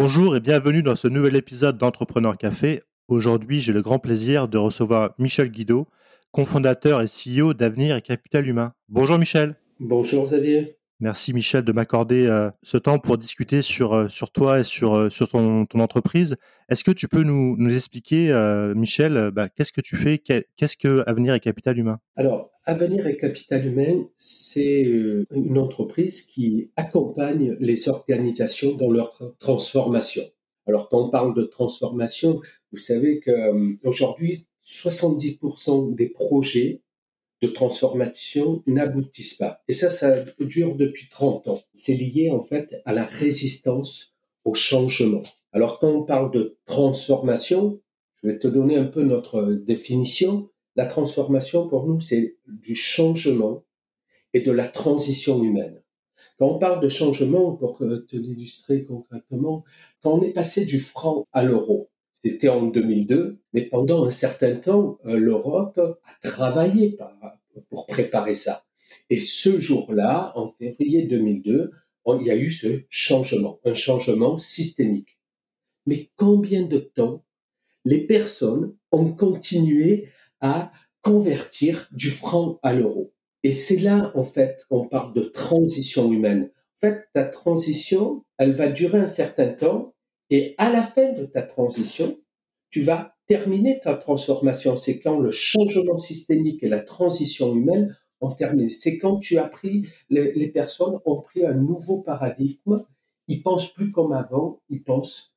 Bonjour et bienvenue dans ce nouvel épisode d'Entrepreneur Café. Aujourd'hui, j'ai le grand plaisir de recevoir Michel Guido, cofondateur et CEO d'Avenir et Capital Humain. Bonjour Michel. Bonjour Xavier. Merci Michel de m'accorder euh, ce temps pour discuter sur, euh, toi et sur, euh, ton, entreprise. Est-ce que tu peux nous, nous expliquer, Michel, bah, qu'est-ce que tu fais? Qu'est-ce que Avenir et Capital Humain? Alors, Avenir et Capital Humain, c'est une entreprise qui accompagne les organisations dans leur transformation. Alors, quand on parle de transformation, vous savez qu'aujourd'hui, 70% des projets de transformation n'aboutissent pas. Et ça, ça dure depuis 30 ans. C'est lié en fait à la résistance au changement. Alors quand on parle de transformation, je vais te donner un peu notre définition. La transformation pour nous, c'est du changement et de la transition humaine. Quand on parle de changement, pour te l'illustrer concrètement, quand on est passé du franc à l'euro, c'était en 2002, mais pendant un certain temps, euh, l'Europe a travaillé pour préparer ça. Et ce jour-là, en février 2002, il y a eu ce changement, un changement systémique. Mais combien de temps les personnes ont continué à convertir du franc à l'euro? Et c'est là, en fait, qu'on parle de transition humaine. En fait, ta transition, elle va durer un certain temps et à la fin de ta transition, tu vas terminer ta transformation. C'est quand le changement systémique et la transition humaine ont terminé. C'est quand tu as pris, les, personnes ont pris un nouveau paradigme. Ils pensent plus comme avant, ils pensent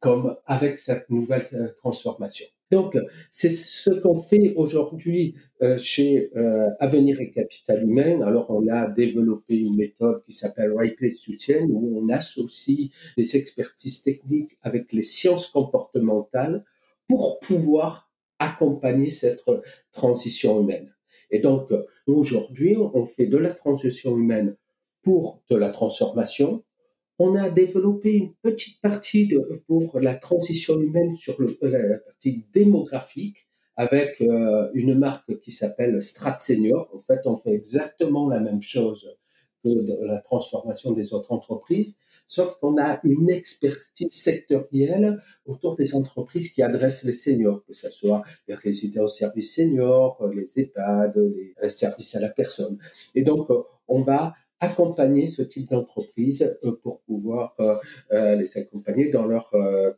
comme avec cette nouvelle euh, transformation. Donc, c'est ce qu'on fait aujourd'hui euh, chez euh, Avenir et Capital Humain. Alors, on a développé une méthode qui s'appelle Right Place to Change, où on associe des expertises techniques avec les sciences comportementales pour pouvoir accompagner cette transition humaine. Et donc, aujourd'hui, on fait de la transition humaine pour de la transformation, on a développé une petite partie pour la transition humaine sur la partie démographique avec euh, une marque qui s'appelle Strat Senior. En fait, on fait exactement la même chose que la transformation des autres entreprises, sauf qu'on a une expertise sectorielle autour des entreprises qui adressent les seniors, que ce soit les résidents services seniors, les EHPAD, les services à la personne. Et donc, on va accompagner ce type d'entreprise euh, pour pouvoir euh, euh, les accompagner dans leur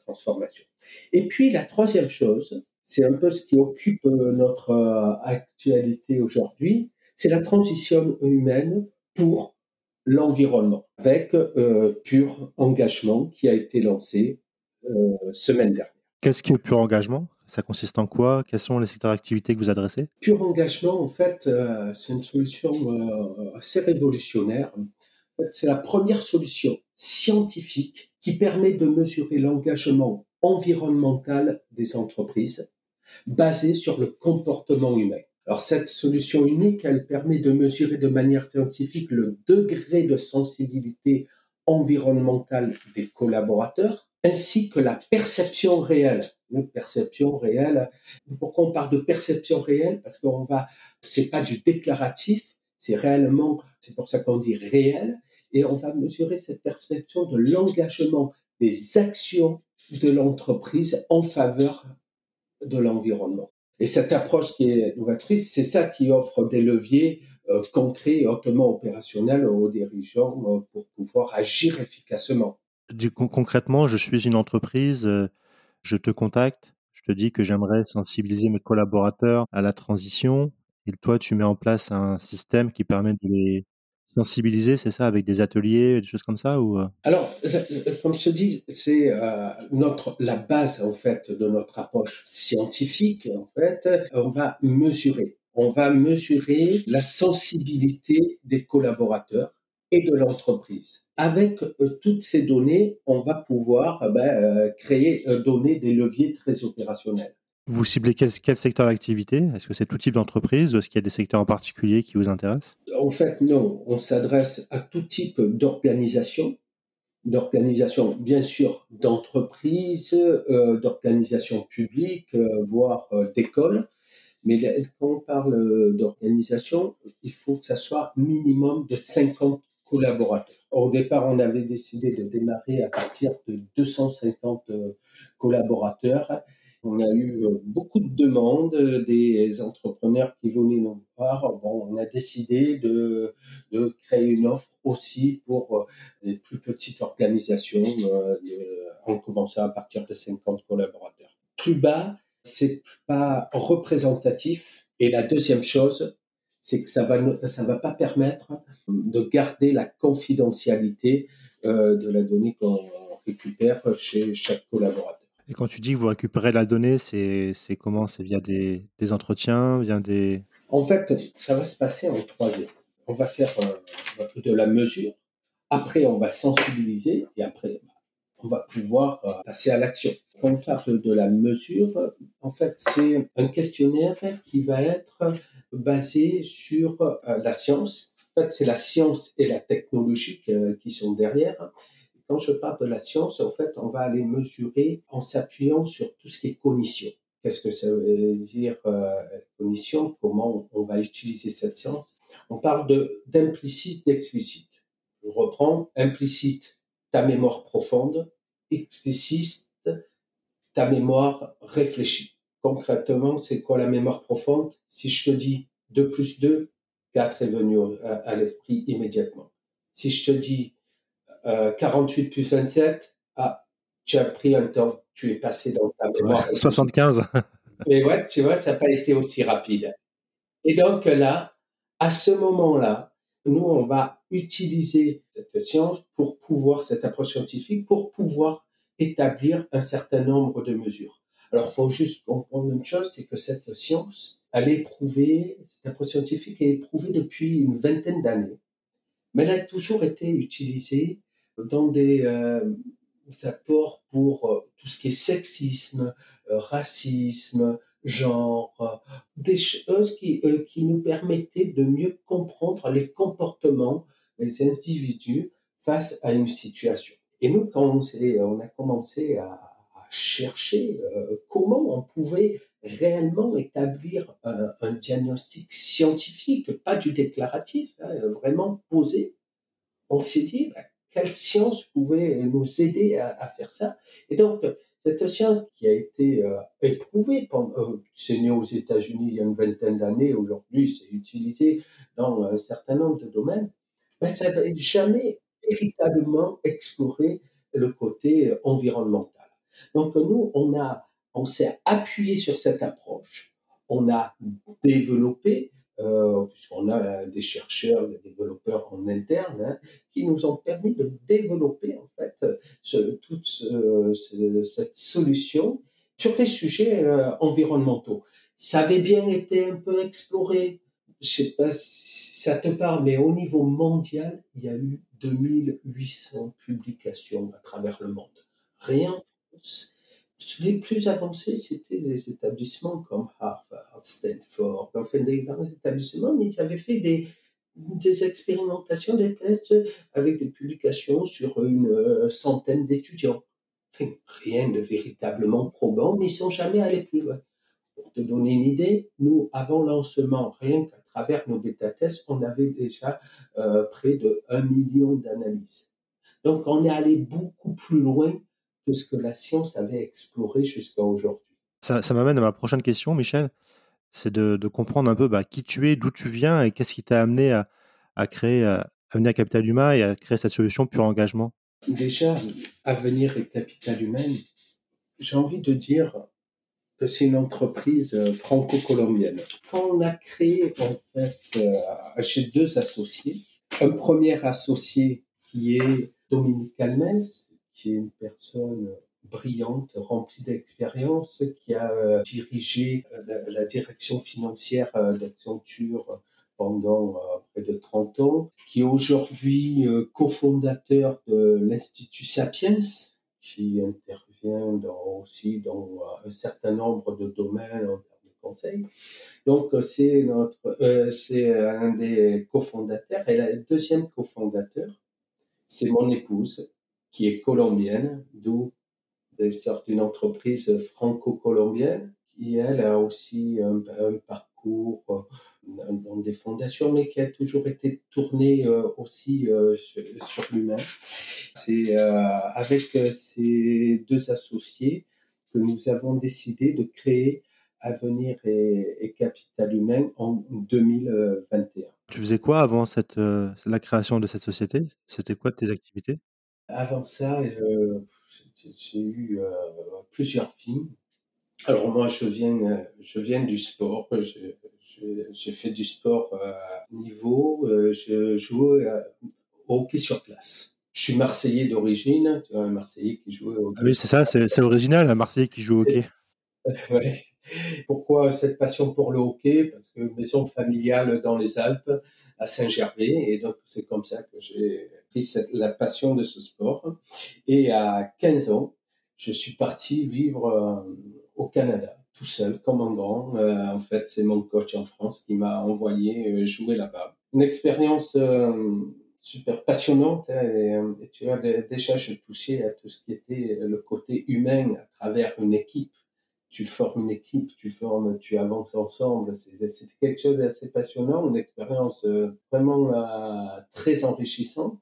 transformation. Et puis la troisième chose, c'est un peu ce qui occupe notre actualité aujourd'hui, c'est la transition humaine pour l'environnement, avec Pur Engagement qui a été lancé semaine dernière. Qu'est-ce que Pur Engagement? Ça consiste en quoi? Quels sont les secteurs d'activité que vous adressez? Pur engagement, en fait, euh, c'est une solution euh, assez révolutionnaire. c'est la première solution scientifique qui permet de mesurer l'engagement environnemental des entreprises basé sur le comportement humain. Alors cette solution unique, elle permet de mesurer de manière scientifique le degré de sensibilité environnementale des collaborateurs ainsi que la perception réelle une perception réelle. Pourquoi on parle de perception réelle? Parce qu'on va, c'est pas du déclaratif, c'est réellement, c'est pour ça qu'on dit réel, et on va mesurer cette perception de l'engagement des actions de l'entreprise en faveur de l'environnement. Et cette approche qui est novatrice, c'est ça qui offre des leviers euh, concrets et hautement opérationnels aux dirigeants euh, pour pouvoir agir efficacement. Du coup, concrètement, je suis une entreprise, euh, je te contacte, je te dis que j'aimerais sensibiliser mes collaborateurs à la transition, et toi, tu mets en place un système qui permet de les sensibiliser, c'est ça, avec des ateliers, des choses comme ça ou euh? Alors, comme je te dis, c'est euh, notre la base en fait de notre approche scientifique. En fait, on va mesurer, on va mesurer la sensibilité des collaborateurs et de l'entreprise. Avec euh, toutes ces données, on va pouvoir euh, ben, euh, créer, donner des leviers très opérationnels. Vous ciblez quel, secteur d'activité? Est-ce que c'est tout type d'entreprise ou est-ce qu'il y a des secteurs en particulier qui vous intéressent? En fait, non. On s'adresse à tout type d'organisation, d'organisation bien sûr d'entreprise, d'organisation publique, voire d'école. Mais quand on parle d'organisation, il faut que ça soit minimum de 50 collaborateurs. Au départ, on avait décidé de démarrer à partir de 250 collaborateurs. On a eu beaucoup de demandes des entrepreneurs qui venaient nous voir. Bon, on a décidé de, de créer une offre aussi pour les plus petites organisations, en commençant à partir de 50 collaborateurs. Plus bas, c'est pas représentatif. Et la deuxième chose, c'est que ça va ça va pas permettre de garder la confidentialité euh, de la donnée qu'on récupère chez chaque collaborateur. Et quand tu dis que vous récupérez la donnée, c'est comment? C'est via des, des, entretiens, via des... En fait, ça va se passer en trois étapes. On va faire euh, de la mesure, après on va sensibiliser, et après on va pouvoir euh, passer à l'action. Quand on parle de la mesure, en fait, c'est un questionnaire qui va être basé sur euh, la science. En fait, c'est la science et la technologie qui sont derrière. Quand je parle de la science, en fait, on va aller mesurer en s'appuyant sur tout ce qui est cognition. Qu'est-ce que ça veut dire euh, cognition? Comment on va utiliser cette science? On parle de d'implicite, d'explicite. Je reprends implicite, ta mémoire profonde, explicite, ta mémoire réfléchie. Concrètement, c'est quoi la mémoire profonde? Si je te dis 2 plus 2, 4 est venu à, l'esprit immédiatement. Si je te dis 48 euh, plus 27, ah, tu as pris un temps, tu es passé dans ta mémoire. 75. Mais ouais, tu vois, ça n'a pas été aussi rapide. Et donc là, à ce moment-là, nous, on va utiliser cette science pour pouvoir, cette approche scientifique, pour pouvoir établir un certain nombre de mesures. Alors, il faut juste comprendre une chose, c'est que cette science, elle est prouvée, cette approche scientifique est prouvée depuis une vingtaine d'années, mais elle a toujours été utilisée dans des, euh, apports pour euh, tout ce qui est sexisme, euh, racisme, genre, des choses qui, nous permettaient de mieux comprendre les comportements des individus face à une situation. Et nous, quand on a commencé à, chercher comment on pouvait réellement établir un, diagnostic scientifique, pas du déclaratif, hein, vraiment posé, on s'est dit, bah, quelle science pouvait nous aider à, faire ça? Et donc, cette science qui a été euh, éprouvée, euh, c'est né aux États-Unis il y a une vingtaine d'années, aujourd'hui c'est utilisé dans un certain nombre de domaines, mais ça n'avait jamais véritablement exploré le côté environnemental. Donc nous, on a, on s'est appuyé sur cette approche, on a développé euh, puisqu'on a des chercheurs, des développeurs en interne, hein, qui nous ont permis de développer en fait toute cette solution sur les sujets euh, environnementaux. Ça avait bien été un peu exploré. Je sais pas si ça te parle, mais au niveau mondial, il y a eu 2800 publications à travers le monde. Rien les plus avancés, c'était des établissements comme Harvard, Stanford, enfin des grands établissements, mais ils avaient fait des, expérimentations, des tests avec des publications sur une euh, centaine d'étudiants. Rien de véritablement probant, mais ils sont jamais allés plus loin. Pour te donner une idée, nous, avant lancement, rien qu'à travers nos bêta-tests, on avait déjà euh, près de 1 million d'analyses. Donc, on est allé beaucoup plus loin que ce que la science avait exploré jusqu'à aujourd'hui. Ça, m'amène à ma prochaine question, Michel. C'est de, comprendre un peu bah, qui tu es, d'où tu viens et qu'est-ce qui t'a amené à, créer, à, à Capital Humain et à créer cette solution pure engagement? Déjà, Avenir et Capital Humain, j'ai envie de dire que c'est une entreprise euh, franco-colombienne. Quand on a créé, en fait, euh, j'ai deux associés. Un premier associé qui est Dominique Almens, qui est une personne brillante, remplie d'expérience, qui a euh, dirigé euh, la, direction financière euh, d'Accenture pendant près de 30 ans, qui est aujourd'hui cofondateur de l'Institut Sapiens, qui intervient aussi dans un certain nombre de domaines en termes de conseil. Donc c'est notre, c'est un des cofondateurs. Et le deuxième cofondateur, c'est mon épouse, qui est colombienne, d'où des sortes d'une entreprise franco-colombienne qui, elle, a aussi un, parcours dans des fondations, mais qui a toujours été tourné aussi sur, l'humain. C'est avec ces deux associés que nous avons décidé de créer Avenir et, Capital Humain en 2021. Tu faisais quoi avant cette, la création de cette société? C'était quoi tes activités? Avant ça, j'ai eu plusieurs films. Alors moi, je viens, je viens du sport. J'ai fait du sport à niveau. Je jouais au hockey sur place. Je suis Marseillais d'origine, un Marseillais qui jouait au hockey. Ah oui, c'est ça, c'est original, un Marseillais qui joue au hockey. ouais. Pourquoi cette passion pour le hockey? Parce que maison familiale dans les Alpes, à Saint-Gervais, et donc c'est comme ça que j'ai pris la passion de ce sport. Et à 15 ans, je suis parti vivre euh, au Canada, tout seul, comme un grand. Euh, en fait, c'est mon coach en France qui m'a envoyé euh, jouer là-bas. Une expérience super passionnante. Hein, et, tu vois, déjà, je touchais à tout ce qui était le côté humain à travers une équipe. Tu formes une équipe, tu formes, tu avances ensemble. C'est quelque chose d'assez passionnant, une expérience vraiment très enrichissante.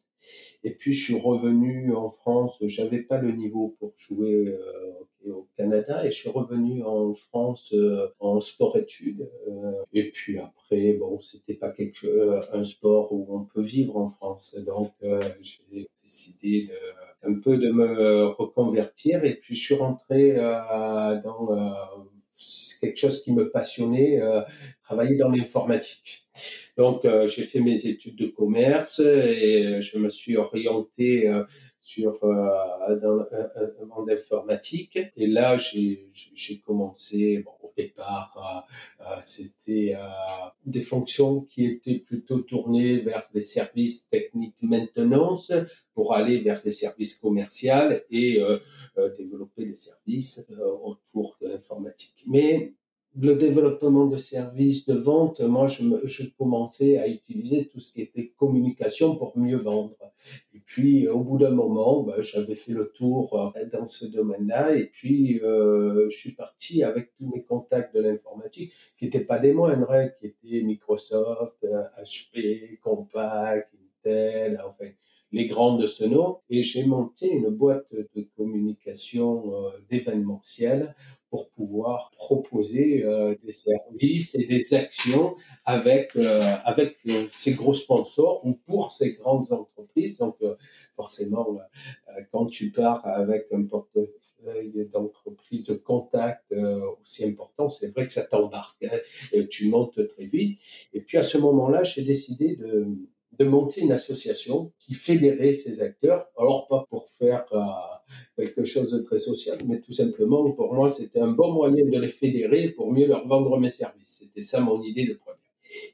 Et puis, je suis revenu en France. J'avais pas le niveau pour jouer euh, au Canada et je suis revenu en France euh, en sport-études. Euh, et puis après, bon, c'était pas quelque, un sport où on peut vivre en France. Donc, j'ai décidé de, un peu de me reconvertir. Et puis, je suis rentré dans quelque chose qui me passionnait, travailler dans l'informatique. Donc, euh, j'ai fait mes études de commerce et je me suis orienté euh, sur euh, dans le monde informatique. Et là, j'ai commencé, bon, au départ, c'était des fonctions qui étaient plutôt tournées vers des services techniques maintenance pour aller vers des services commerciaux et développer des services autour de l'informatique. Mais le développement de services de vente, moi, je, commençais à utiliser tout ce qui était communication pour mieux vendre. Et puis, au bout d'un moment, ben, j'avais fait le tour euh, dans ce domaine-là. Et puis, euh, je suis parti avec tous mes contacts de l'informatique, qui n'étaient pas des moindres, hein, qui étaient Microsoft, HP, Compaq, Intel, enfin, les grandes de ce nom. Et j'ai monté une boîte de communication euh, d'événementiel pour pouvoir proposer euh, des services et des actions avec, euh, avec euh, ces gros sponsors ou pour ces grandes entreprises. Donc, forcément, quand tu pars avec un portefeuille d'entreprise de contact aussi important, c'est vrai que ça t'embarque. Hein, tu montes très vite. Et puis, à ce moment-là, j'ai décidé de, de monter une association qui fédérait ces acteurs. Alors, pas pour faire quelque chose de très social, mais tout simplement, pour moi, c'était un bon moyen de les fédérer pour mieux leur vendre mes services. C'était ça mon idée de première.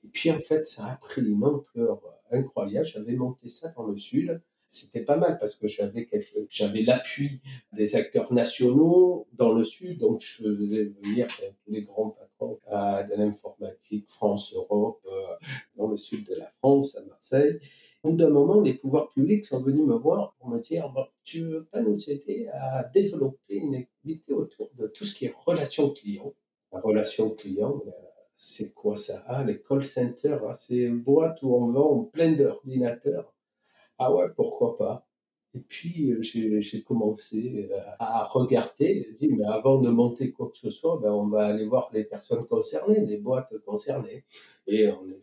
Et puis, en fait, ça a pris une ampleur incroyable. J'avais monté ça dans le Sud. C'était pas mal parce que j'avais j'avais l'appui des acteurs nationaux dans le Sud, donc je faisais venir tous les grands de l'informatique, France, Europe, euh, dans le sud de la France, à Marseille. Au bout d'un moment, les pouvoirs publics sont venus me voir pour me dire Tu veux pas nous aider à développer une activité autour de tout ce qui est relation client? La relation client, euh, c'est quoi ça? Ah, Les call centers, ah, c'est une boîte où on vend plein d'ordinateurs. Ah ouais, pourquoi pas? Et puis, euh, j'ai commencé euh, à regarder, j'ai dit, mais avant de monter quoi que ce soit, ben, on va aller voir les personnes concernées, les boîtes concernées. Et on est,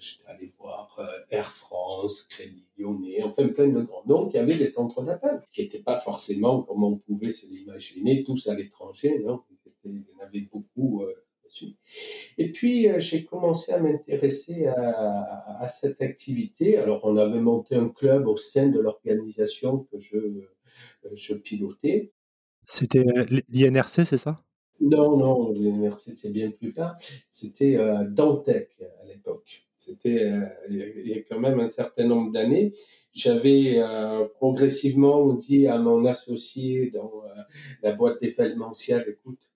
j'étais allé voir euh, Air France, Crédit Lyonnais, enfin plein de grands noms qui avaient des centres d'appel, qui n'étaient pas forcément, comme on pouvait se l'imaginer, tous à l'étranger, il y en avait beaucoup euh. Et puis, euh, j'ai commencé à m'intéresser à, à, cette activité. Alors, on avait monté un club au sein de l'organisation que je, je pilotais. C'était l'INRC, c'est ça? Non, non, l'INRC, c'est bien plus tard. C'était Dantec à l'époque. C'était euh, il y a quand même un certain nombre d'années. J'avais euh, progressivement dit à mon associé dans euh, la boîte d'événementiel, écoute,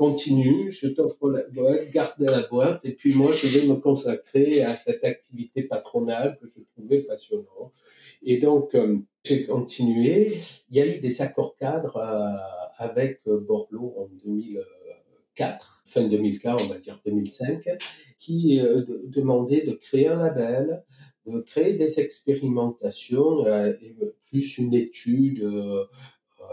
continue, je t'offre la boîte, garde la boîte, et puis moi, je vais me consacrer à cette activité patronale que je trouvais passionnante. Et donc, j'ai continué. Il y a eu des accords cadres avec Borloo en 2004 fin 2004, on va dire 2005, qui demandait de créer un label, de créer des expérimentations, plus une étude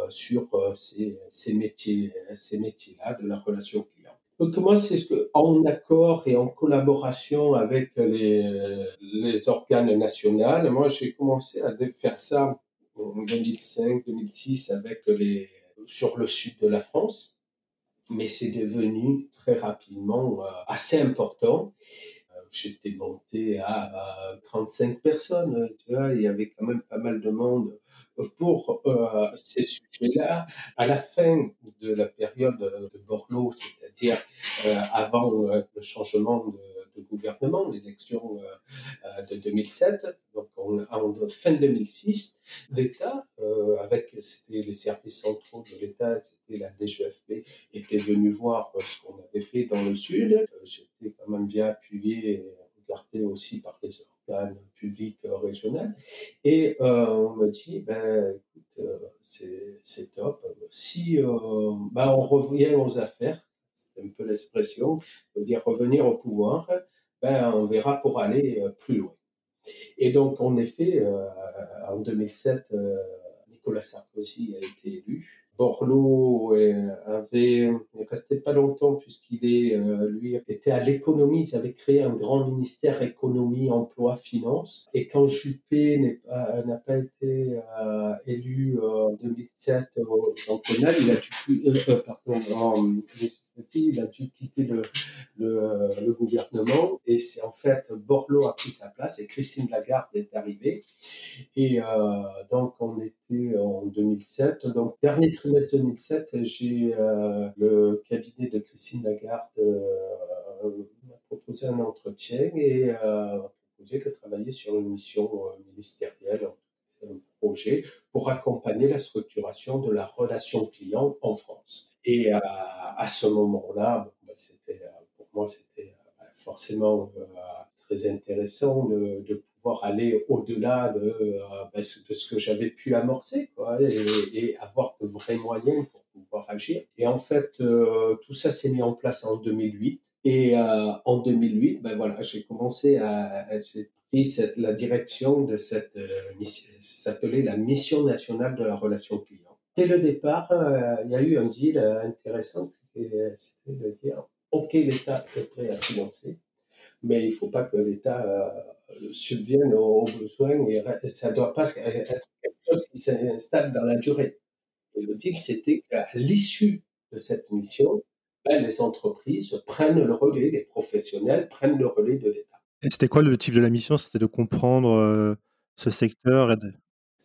sur ces, ces métiers, ces métiers-là de la relation client. Donc moi, c'est ce que, en accord et en collaboration avec les, les organes nationaux, moi j'ai commencé à faire ça en 2005-2006 avec les sur le sud de la France, mais c'est devenu très rapidement euh, assez important. Euh, j'étais monté à, 35 personnes, tu vois, il y avait quand même pas mal de monde pour euh, ces sujets-là. À la fin de la période de Borloo, c'est-à-dire avant le changement de, gouvernement, l'élection de 2007, donc en, fin 2006, l'État, euh, avec les services centraux de l'État, c'était la DGFP, était venu voir ce qu'on avait fait dans le Sud. Euh, j'étais quand même bien appuyé et regardé aussi par les organes publics régionaux. Et euh, on me dit, ben, écoute, c'est top. Si ben, on revient aux affaires, un peu l'expression, dire revenir au pouvoir, ben, on verra pour aller plus loin. Et donc, en effet, euh, en 2007, euh, Nicolas Sarkozy a été élu. Borloo avait, il restait pas longtemps puisqu'il est, euh, lui, était à l'économie. Ils avaient créé un grand ministère économie, emploi, finance. Et quand Juppé n'a pas, été élu en 2007 au cantonal, il a dû, pardon, en, il a dû quitter le, gouvernement et c'est en fait Borloo a pris sa place et Christine Lagarde est arrivée. Et euh, donc on était en 2007, donc dernier trimestre 2007, j'ai euh, le cabinet de Christine Lagarde euh, m'a proposé un entretien et m'a proposé de travailler sur une mission ministérielle un projet pour accompagner la structuration de la relation client en France. Et à, ce moment-là, bah, c'était, pour moi, c'était euh, forcément euh, très intéressant de, pouvoir aller au-delà de, euh, bah, de, ce que j'avais pu amorcer et, avoir de vrais moyens pour pouvoir agir. Et en fait, tout ça s'est mis en place en 2008. Et en 2008, ben voilà, j'ai commencé à, j'ai pris la direction de cette mission, ça s'appelait la mission nationale de la relation client. Dès le départ, euh, il y a eu un deal euh, intéressant, euh, c'était de dire, OK, l'État est prêt à financer, mais il ne faut pas que l'État subvienne aux, besoins et ça ne doit pas être quelque chose qui s'installe dans la durée. Et le deal, c'était qu'à l'issue de cette mission, ben, les entreprises prennent le relais, les professionnels prennent le relais de l'État. Et c'était quoi le type de la mission? C'était de comprendre ce secteur et de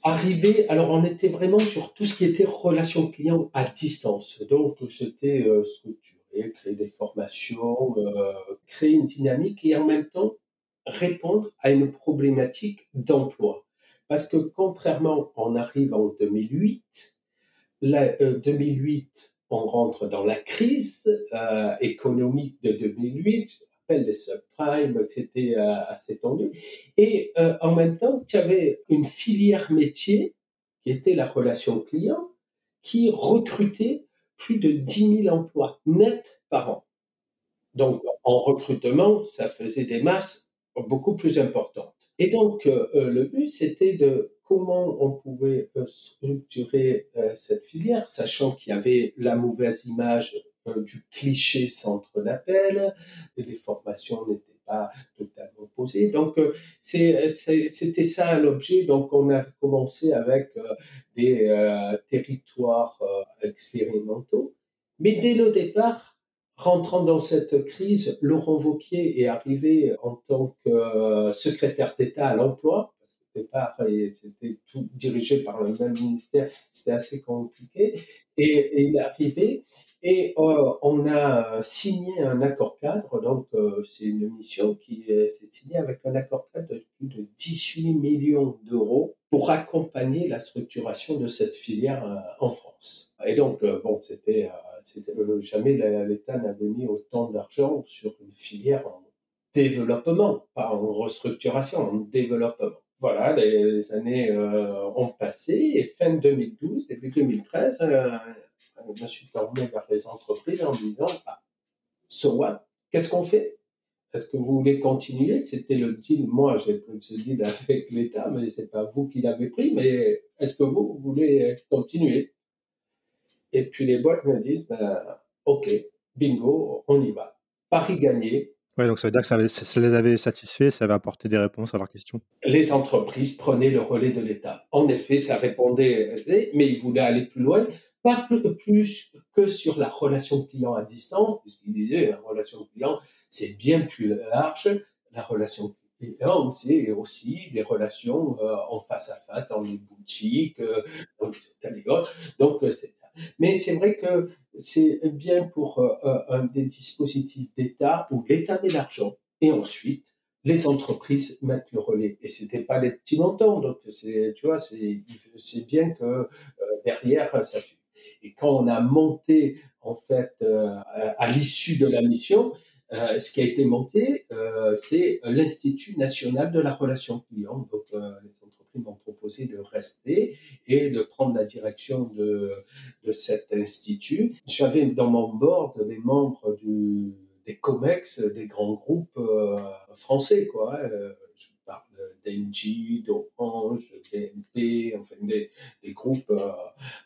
arrivé, alors on était vraiment sur tout ce qui était relation client à distance. Donc c'était euh, structurer, créer des formations, euh, créer une dynamique et en même temps répondre à une problématique d'emploi. Parce que contrairement, on arrive en 2008, la, 2008, euh, on rentre dans la crise économique de 2008, des subprimes, c'était euh, assez tendu. Et euh, en même temps, tu avais une filière métier qui était la relation client, qui recrutait plus de 10 000 emplois nets par an. Donc, en recrutement, ça faisait des masses beaucoup plus importantes. Et donc, euh, le but, c'était de comment on pouvait structurer cette filière, sachant qu'il y avait la mauvaise image euh, du cliché centre d'appel, les formations n'étaient pas totalement posées. Donc, euh, c'était ça l'objet. Donc, on a commencé avec euh, des territoires expérimentaux. Mais dès le départ, rentrant dans cette crise, Laurent Vauquier est arrivé en tant que secrétaire d'État à l'emploi. Au départ, c'était tout dirigé par le même ministère, c'était assez compliqué. Et, et il est arrivé et euh, on a signé un accord cadre, donc euh, c'est une mission qui est, signée avec un accord cadre de plus de 18 millions d'euros pour accompagner la structuration de cette filière euh, en France. Et donc, bon, c'était, jamais l'État n'avait mis autant d'argent sur une filière en développement, pas en restructuration, en développement. Voilà, les années ont passé et fin 2012, début 2013, je me suis tourné vers les entreprises en disant bah, so what? Qu'est-ce qu'on fait? Est-ce que vous voulez continuer? C'était le deal. Moi, j'ai pris ce deal avec l'État, mais c'est pas vous qui l'avez pris. Mais est-ce que vous, voulez continuer? Et puis les boîtes me disent, ben, OK, bingo, on y va. Paris gagné. Ouais, donc ça veut dire que ça, les avait satisfaits, ça avait apporté des réponses à leurs questions. Les entreprises prenaient le relais de l'État. En effet, ça répondait, mais ils voulaient aller plus loin pas plus que sur la relation client à distance, puisqu'il disait la relation client, c'est bien plus large. La relation client, c'est aussi des relations euh, en face à face, dans les boutiques, euh, dans Donc, euh, c'est mais c'est vrai que c'est bien pour un des dispositifs d'État où l'État met l'argent et ensuite les entreprises mettent le relais. Et c'était pas les petits montants, donc c'est, tu vois, c'est, bien que derrière ça et quand on a monté, en fait, euh, à, l'issue de la mission, euh, ce qui a été monté, euh, c'est l'Institut national de la relation client. Donc, les entreprises m'ont proposé de rester et de prendre la direction de, de cet institut. J'avais dans mon board des membres du, des COMEX, des grands groupes français, quoi. d'Engie, d'Orange, DNP, enfin des, des groupes euh,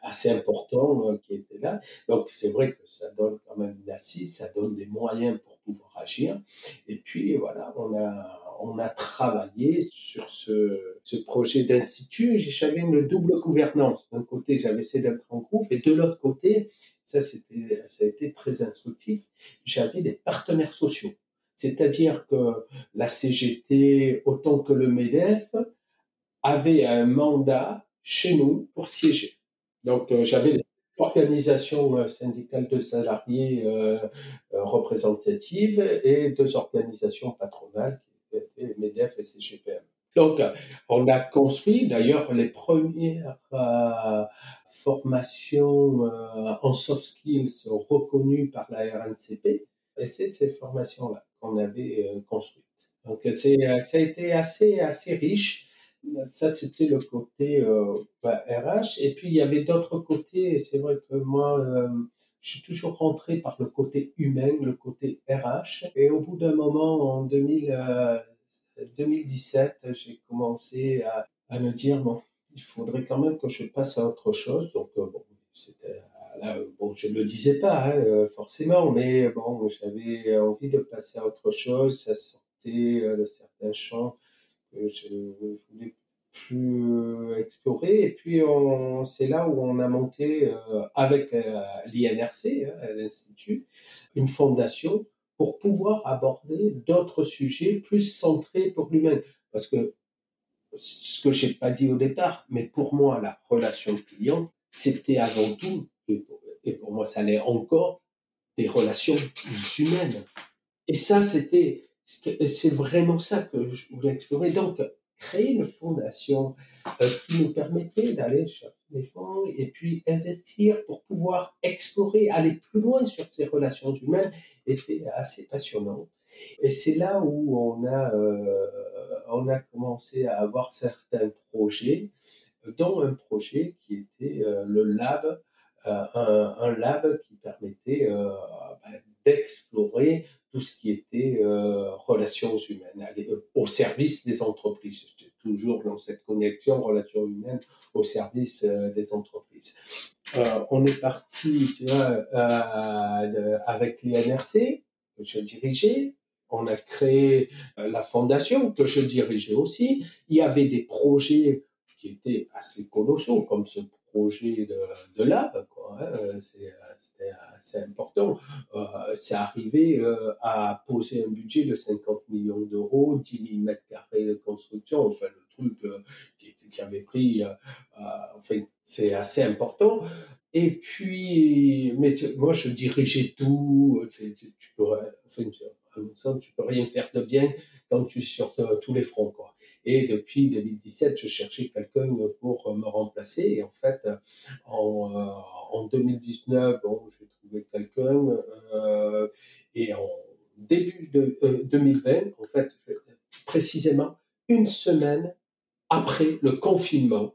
assez importants euh, qui étaient là. Donc c'est vrai que ça donne quand même une assise, ça donne des moyens pour pouvoir agir. Et puis voilà, on a on a travaillé sur ce, ce projet d'institut. J'avais une double gouvernance. D'un côté, j'avais ces deux grands groupes, et de l'autre côté, ça, c'était, ça a été très instructif, j'avais des partenaires sociaux. C'est-à-dire que la CGT, autant que le MEDEF, avaient un mandat chez nous pour siéger. Donc euh, j'avais l'organisation euh, syndicale de salariés euh, représentative et deux organisations patronales qui étaient MEDEF et CGPM. Donc, on a construit d'ailleurs les premières formations en soft skills reconnues par la RNCP, et c'est ces formations-là qu'on avait euh, construite. Donc c'est, euh, ça a été assez, assez riche. Ça, c'était le côté euh, bah, RH. Et puis, il y avait d'autres côtés. Et c'est vrai que moi, je suis toujours rentré par le côté humain, le côté RH. Et au bout d'un moment, en 2000, 2017, j'ai commencé à, à, me dire, bon, il faudrait quand même que je passe à autre chose. Donc, bon, c'était bon, je ne le disais pas hein, euh, forcément, mais bon, j'avais envie de passer à autre chose. Ça sortait euh, de certains champs que je voulais plus euh, explorer. Et puis, c'est là où on a monté avec l'INRC, hein, l'Institut, une fondation pour pouvoir aborder d'autres sujets plus centrés pour l'humain. Parce que ce que j'ai pas dit au départ, mais pour moi, la relation client, c'était avant tout et pour, moi ça l'est encore, des relations humaines. Et ça, c'était, c'est vraiment ça que je voulais explorer. Donc, créer une fondation euh, qui nous permettait d'aller chercher des fonds et puis investir pour pouvoir explorer, aller plus loin sur ces relations humaines était assez passionnant. Et c'est là où on a, euh, on a commencé à avoir certains projets, dont un projet qui était euh, le lab euh, un, lab qui permettait euh, bah, d'explorer tout ce qui était euh, relations humaines, au service des entreprises. J'étais toujours dans cette connexion relations humaines au service des entreprises. on est parti tu vois, avec l'INRC, que je dirigeais, on a créé la fondation que je dirigeais aussi. Il y avait des projets qui étaient assez colossaux, comme ce projet de, de lab. Quoi, hein. C'est important. Euh, c'est arrivé euh, à poser un budget de 50 millions d'euros, 10 000 mètres carrés de construction, enfin le truc euh, qui, avait pris, enfin c'est assez important. Et puis, mais moi je dirigeais tout, tu, tu peux, enfin, tu peux rien faire de bien quand tu es sur tous les fronts. Quoi. Et depuis 2017, je cherchais quelqu'un pour me remplacer. Et en fait, en, en 2019, bon, j'ai trouvé quelqu'un. Euh, et en début de 2020, euh, en fait, précisément une semaine après le confinement,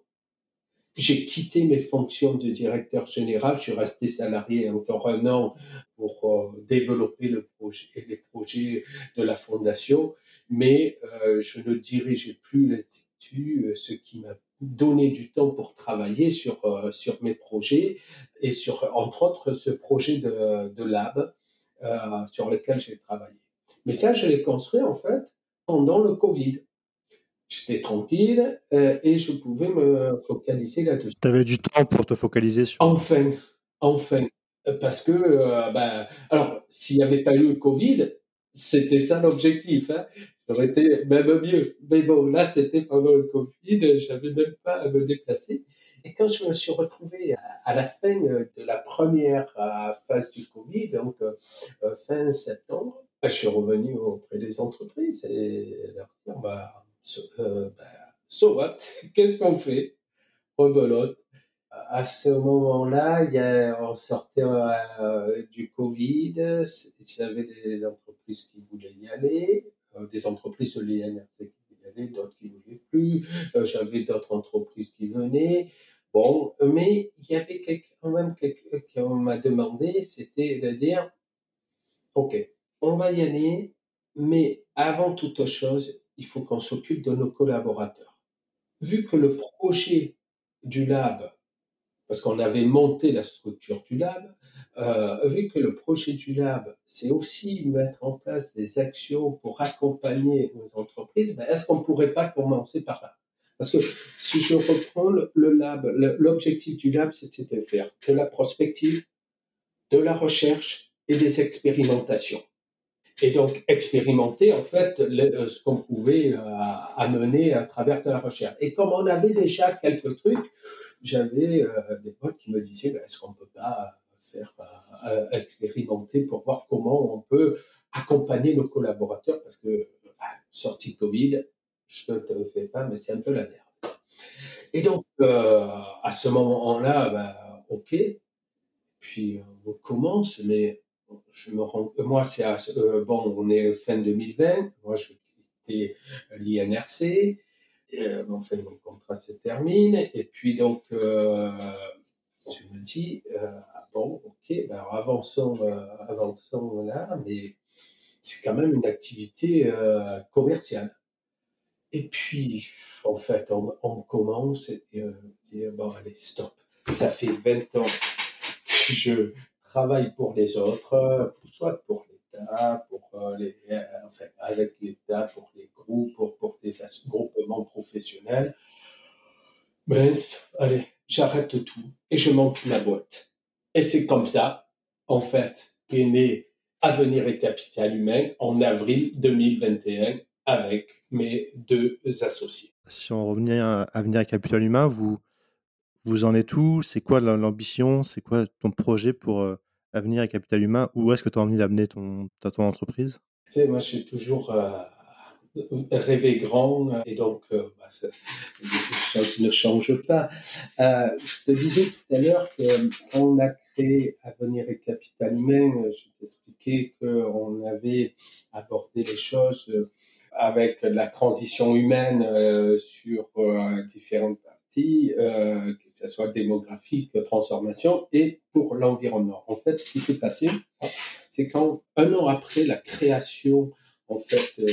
j'ai quitté mes fonctions de directeur général. Je suis resté salarié encore un an pour développer le projet, les projets de la fondation, mais je ne dirigeais plus l'institut, ce qui m'a donné du temps pour travailler sur, sur mes projets et sur, entre autres, ce projet de, de lab sur lequel j'ai travaillé. Mais ça, je l'ai construit en fait pendant le Covid. J'étais tranquille et je pouvais me focaliser là-dessus. Tu avais du temps pour te focaliser sur. Enfin, enfin. Parce que, ben, alors, s'il n'y avait pas eu le Covid, c'était ça l'objectif. Hein. Ça aurait été même mieux. Mais bon, là, c'était pendant le Covid, j'avais même pas à me déplacer. Et quand je me suis retrouvé à, la fin de la première phase du Covid, donc fin septembre, ben, je suis revenu auprès des entreprises et leur dire, bah, so, so what? Qu'est-ce qu'on fait? Rebelote à ce moment-là, on sortait euh, du Covid, j'avais des entreprises qui voulaient y aller, euh, des entreprises de l'INRC qui voulaient y aller, d'autres qui ne voulaient plus, euh, j'avais d'autres entreprises qui venaient. Bon, mais il y avait quand même quelqu'un qui m'a demandé, c'était de dire, OK, on va y aller, mais avant toute chose, il faut qu'on s'occupe de nos collaborateurs. Vu que le projet du lab parce qu'on avait monté la structure du lab, euh, vu que le projet du lab, c'est aussi mettre en place des actions pour accompagner nos entreprises, ben, est-ce qu'on ne pourrait pas commencer par là? Parce que si je reprends le, lab, l'objectif du lab, c'était de faire de la prospective, de la recherche et des expérimentations. Et donc expérimenter en fait ce qu'on pouvait euh, amener à travers de la recherche. Et comme on avait déjà quelques trucs, j'avais euh, des potes qui me disaient ben, est-ce qu'on peut pas faire euh, expérimenter pour voir comment on peut accompagner nos collaborateurs? Parce que bah, sortie Covid, je ne te le fais pas, mais c'est un peu la merde. Et donc euh, à ce moment-là, bah, ok, puis on commence, mais je me rends, moi c'est bon, on est fin 2020, moi je quittais l'INRC. Euh, enfin, mon contrat se termine. Et puis, donc, euh, je me dis, euh, ah bon, ok, ben avançons, avançons là, mais c'est quand même une activité commerciale. Et puis, en fait, on, commence et on dit, bon, allez, stop. Ça fait 20 ans que je travaille pour les autres, soit pour pour euh, les, euh, enfin, avec l'État, pour les groupes, pour, pour des groupements professionnels. Mais allez, j'arrête tout et je monte la boîte. Et c'est comme ça, en fait, qu'est né Avenir et Capital Humain en avril 2021 avec mes deux associés. Si on revenait à Avenir et Capital Humain, vous, vous en êtes où? C'est quoi l'ambition? C'est quoi ton projet pour euh, Avenir et Capital Humain, où est-ce que tu as envie d'amener ton, entreprise? Tu sais, Moi, j'ai toujours euh, rêvé grand et donc euh, bah, choses ne changent pas. Euh, je te disais tout à l'heure qu'on a créé Avenir et Capital Humain. Je t'expliquais qu'on avait abordé les choses avec la transition humaine sur différentes euh, que ce soit démographique, transformation, et pour l'environnement. En fait, ce qui s'est passé, c'est qu'un an après la création en fait euh,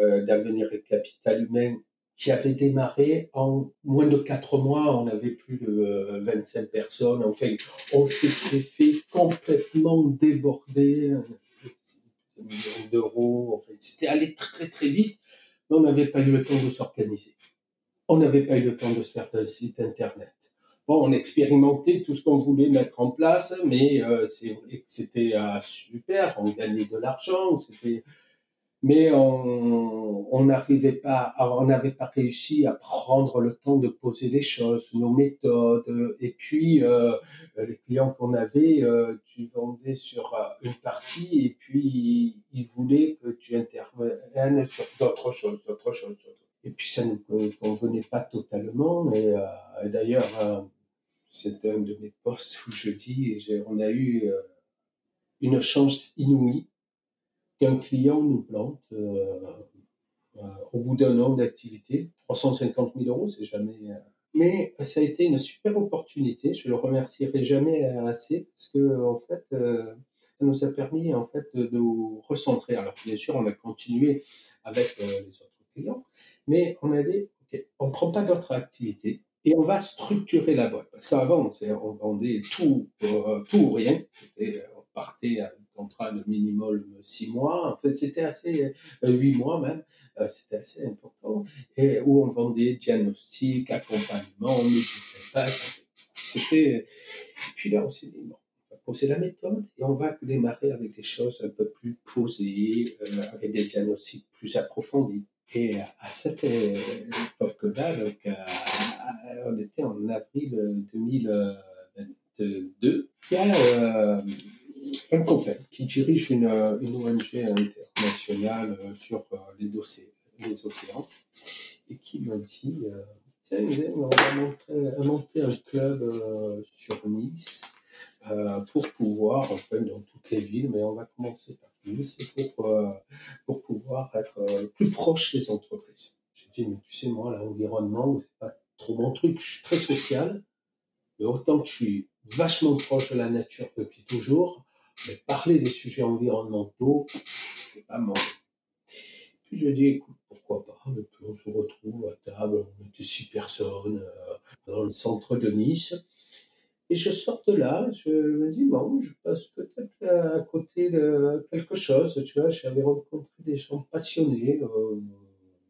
euh, d'Avenir et Capital Humain, qui avait démarré en moins de quatre mois, on avait plus de 25 personnes. Enfin, on s'était fait complètement déborder, d'euros. En fait, c'était allé très très vite, mais on n'avait pas eu le temps de s'organiser. On n'avait pas eu le temps de se faire un site internet. Bon, on expérimentait tout ce qu'on voulait mettre en place, mais euh, c'était euh, super, on gagnait de l'argent, mais on n'arrivait pas, on n'avait pas réussi à prendre le temps de poser les choses, nos méthodes, et puis euh, les clients qu'on avait, tu vendais sur une partie, et puis ils voulaient que tu interviennes sur d'autres choses, d'autres choses, d'autres et puis ça ne convenait pas totalement. Euh, d'ailleurs, euh, c'est un de mes postes où je dis, on a eu euh, une chance inouïe qu'un client nous plante au bout d'un an d'activité, 350 000 euros, c'est jamais. Mais ça a été une super opportunité. Je le remercierai jamais assez parce que en fait, ça nous a permis en fait de nous recentrer. Alors bien sûr, on a continué avec euh, les autres clients, mais on a dit, OK, on ne prend pas d'autres activités et on va structurer la boîte. Parce qu'avant, on vendait tout, euh, tout ou rien. on partait à un contrat de minimum six mois. En fait, c'était assez, huit mois même. c'était assez important. Et où on vendait diagnostic, accompagnement, musique C'était. Puis là, on s'est dit, bon, poser la méthode et on va démarrer avec des choses un peu plus posées, euh, avec des diagnostics plus approfondis. Et à cette époque-là, donc, on était en avril 2022, il y a euh, un copain qui dirige une, ONG internationale euh, sur les, océans et qui m'a dit Tiens, on va monter, un club sur Nice euh, pour pouvoir, en fait, dans toutes les villes, mais on va commencer par pour, euh, pour pouvoir être euh, plus proche des entreprises. J'ai dit, mais tu sais, moi, l'environnement, c'est pas trop mon truc. Je suis très social, mais autant que je suis vachement proche de la nature depuis toujours, mais parler des sujets environnementaux, c'est pas mon. Puis je dis, écoute, pourquoi pas on se retrouve à table, on était six personnes dans le centre de Nice. Et je sors de là, je me dis, bon, je passe peut-être à côté de quelque chose. Tu vois, j'avais rencontré des gens passionnés, euh,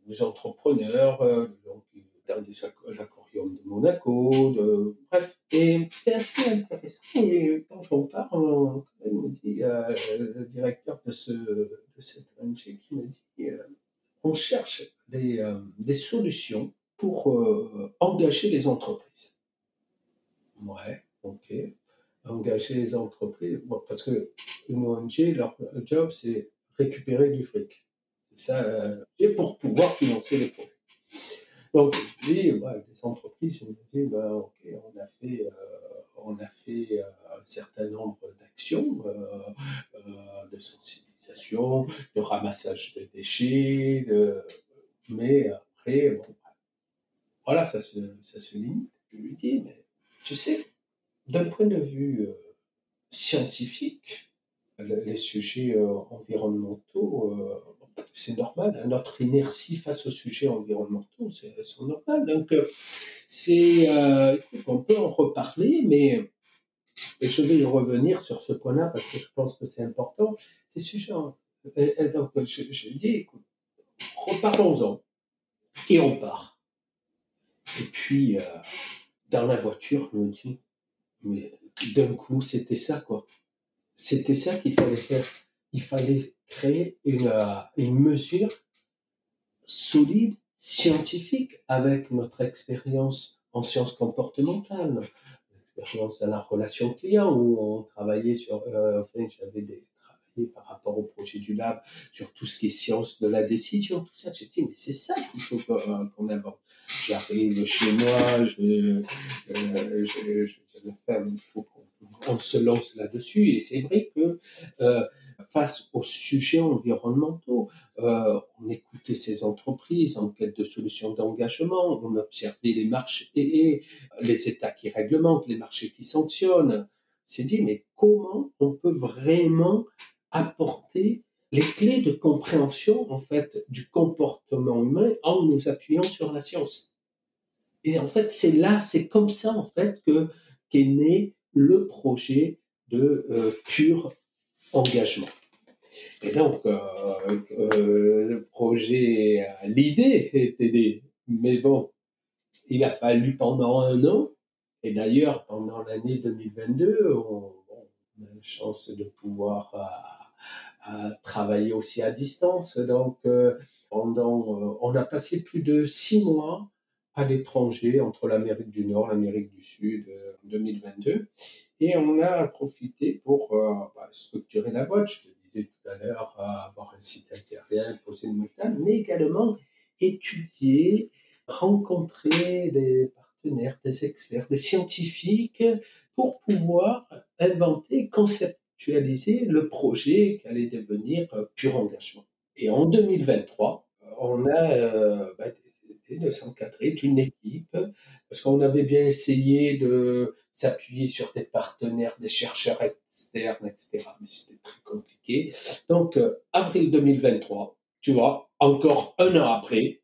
des entrepreneurs, euh, donc, dans des aquariums de Monaco, de... bref. Et c'était assez intéressant. Et quand j'en parle, il me dit, euh, le directeur de, ce, de cette ONG qui me dit, on cherche des, des solutions pour engager les entreprises. Ouais. OK. Engager les entreprises. parce que une ONG, leur job, c'est récupérer du fric. C'est ça, euh, pour pouvoir financer les projets. Donc, je dis, les entreprises, ils me disent, ben, OK, on a fait, euh, on a fait euh, un certain nombre d'actions de sensibilisation, de ramassage de déchets, mais après, voilà, ça se, ça se limite. Je lui dis, mais tu sais, d'un point de vue euh, scientifique, les sujets euh, environnementaux, euh, c'est normal. Notre inertie face aux sujets environnementaux, c'est normal. Donc, c'est, on peut en reparler, mais je vais y revenir sur ce point-là parce que je pense que c'est important. Ces sujets, donc, je, je dis, reparlons-en. Et on part. Et puis, dans la voiture, je me dis, mais d'un coup, c'était ça, quoi. C'était ça qu'il fallait faire. Il fallait créer une, euh, une mesure solide, scientifique, avec notre expérience en sciences comportementales, l'expérience dans la relation client, où on travaillait sur, euh, enfin, j'avais par rapport au projet du lab, sur tout ce qui est science de la décision, tout ça. J'ai dit, mais c'est ça qu'il faut qu'on invente. J'arrive chez moi, je, euh, je, je il faut qu'on se lance là-dessus. Et c'est vrai que euh, face aux sujets environnementaux, euh, on écoutait ces entreprises en quête de solutions d'engagement, on observait les marchés les États qui réglementent, les marchés qui sanctionnent. C'est dit, mais comment on peut vraiment apporter les clés de compréhension en fait du comportement humain en nous appuyant sur la science. Et en fait, c'est là, c'est comme ça en fait que qu'est né le projet de euh, pur engagement. Et donc, euh, euh, le projet, l'idée était mais bon, il a fallu pendant un an, et d'ailleurs, pendant l'année 2022, on, a la chance de pouvoir travailler aussi à distance. Donc, pendant, on a passé plus de six mois à l'étranger, entre l'Amérique du Nord, l'Amérique du Sud, en 2022. Et on a profité pour euh, bah, structurer la boîte, je te disais tout à l'heure, avoir un site internet, poser une méthode, mais également étudier, rencontrer des partenaires, des experts, des scientifiques, pour pouvoir inventer, conceptualiser le projet qui allait devenir euh, pur engagement. Et en 2023, on a euh, bah, de s'encadrer d'une équipe, parce qu'on avait bien essayé de s'appuyer sur des partenaires, des chercheurs externes, etc. Mais c'était très compliqué. Donc, euh, avril 2023, tu vois, encore un an après,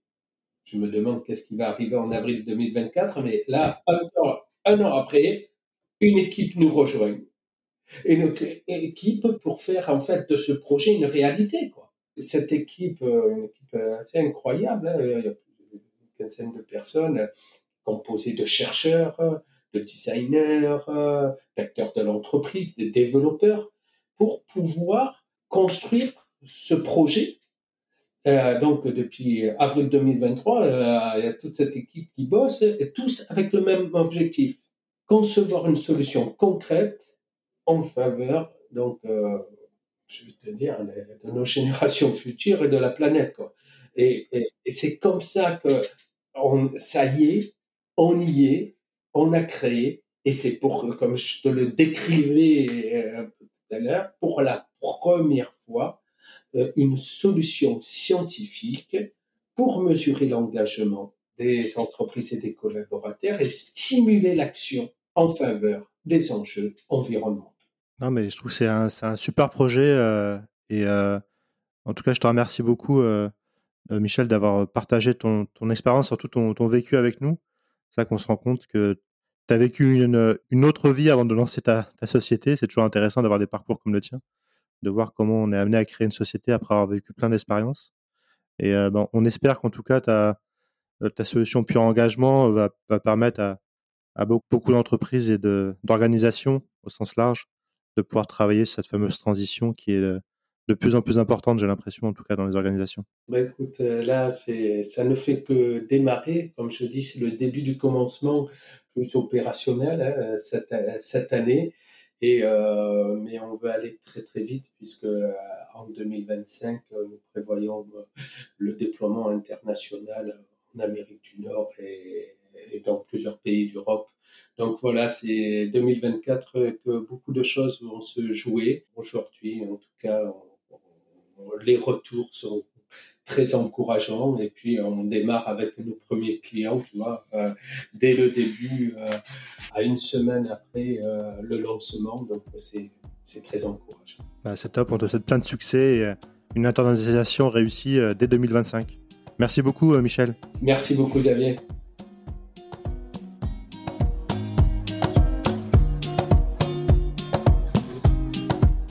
je me demande qu'est-ce qui va arriver en avril 2024, mais là, encore un an après, une équipe nous rejoint. Une équipe pour faire en fait de ce projet une réalité. Quoi. Cette équipe, euh, une équipe assez incroyable, hein, il y a une quinzaine de personnes composées de chercheurs, de designers, euh, d'acteurs de l'entreprise, de développeurs, pour pouvoir construire ce projet. Euh, donc depuis avril 2023, il y a toute cette équipe qui bosse, et tous avec le même objectif, concevoir une solution concrète en faveur, donc, euh, je vais te dire, de nos générations futures et de la planète. Quoi. Et, c'est comme ça que on, ça y est, on y est, on a créé, et c'est pour, comme je te le décrivais euh, tout à l'heure, pour la première fois, euh, une solution scientifique pour mesurer l'engagement des entreprises et des collaborateurs et stimuler l'action en faveur des enjeux environnementaux. Non, mais je trouve que c'est un, un, super projet. Euh, et euh, en tout cas, je te remercie beaucoup, euh, Michel, d'avoir partagé ton, ton expérience, surtout ton, ton, vécu avec nous. C'est ça qu'on se rend compte que tu as vécu une, une, autre vie avant de lancer ta, ta société. C'est toujours intéressant d'avoir des parcours comme le tien, de voir comment on est amené à créer une société après avoir vécu plein d'expériences. Et ben, on espère qu'en tout cas, ta, ta solution pure engagement va, va permettre à, à beaucoup d'entreprises et d'organisations au sens large de pouvoir travailler sur cette fameuse transition qui est euh, de plus en plus importante, j'ai l'impression, en tout cas dans les organisations. Bah écoute, euh, là, ça ne fait que démarrer. Comme je dis, c'est le début du commencement plus opérationnel hein, cette, cette, année. Et, euh, mais on veut aller très très vite puisque en 2025, nous prévoyons le déploiement international en Amérique du Nord et, et dans plusieurs pays d'Europe donc voilà, c'est 2024 que beaucoup de choses vont se jouer. Aujourd'hui, en tout cas, les retours sont très encourageants et puis on démarre avec nos premiers clients, tu vois, euh, dès le début, euh, à une semaine après euh, le lancement. Donc c'est très encourageant. Bah, c'est top, on te souhaite plein de succès et une internalisation réussie dès 2025. Merci beaucoup, Michel. Merci beaucoup, Xavier.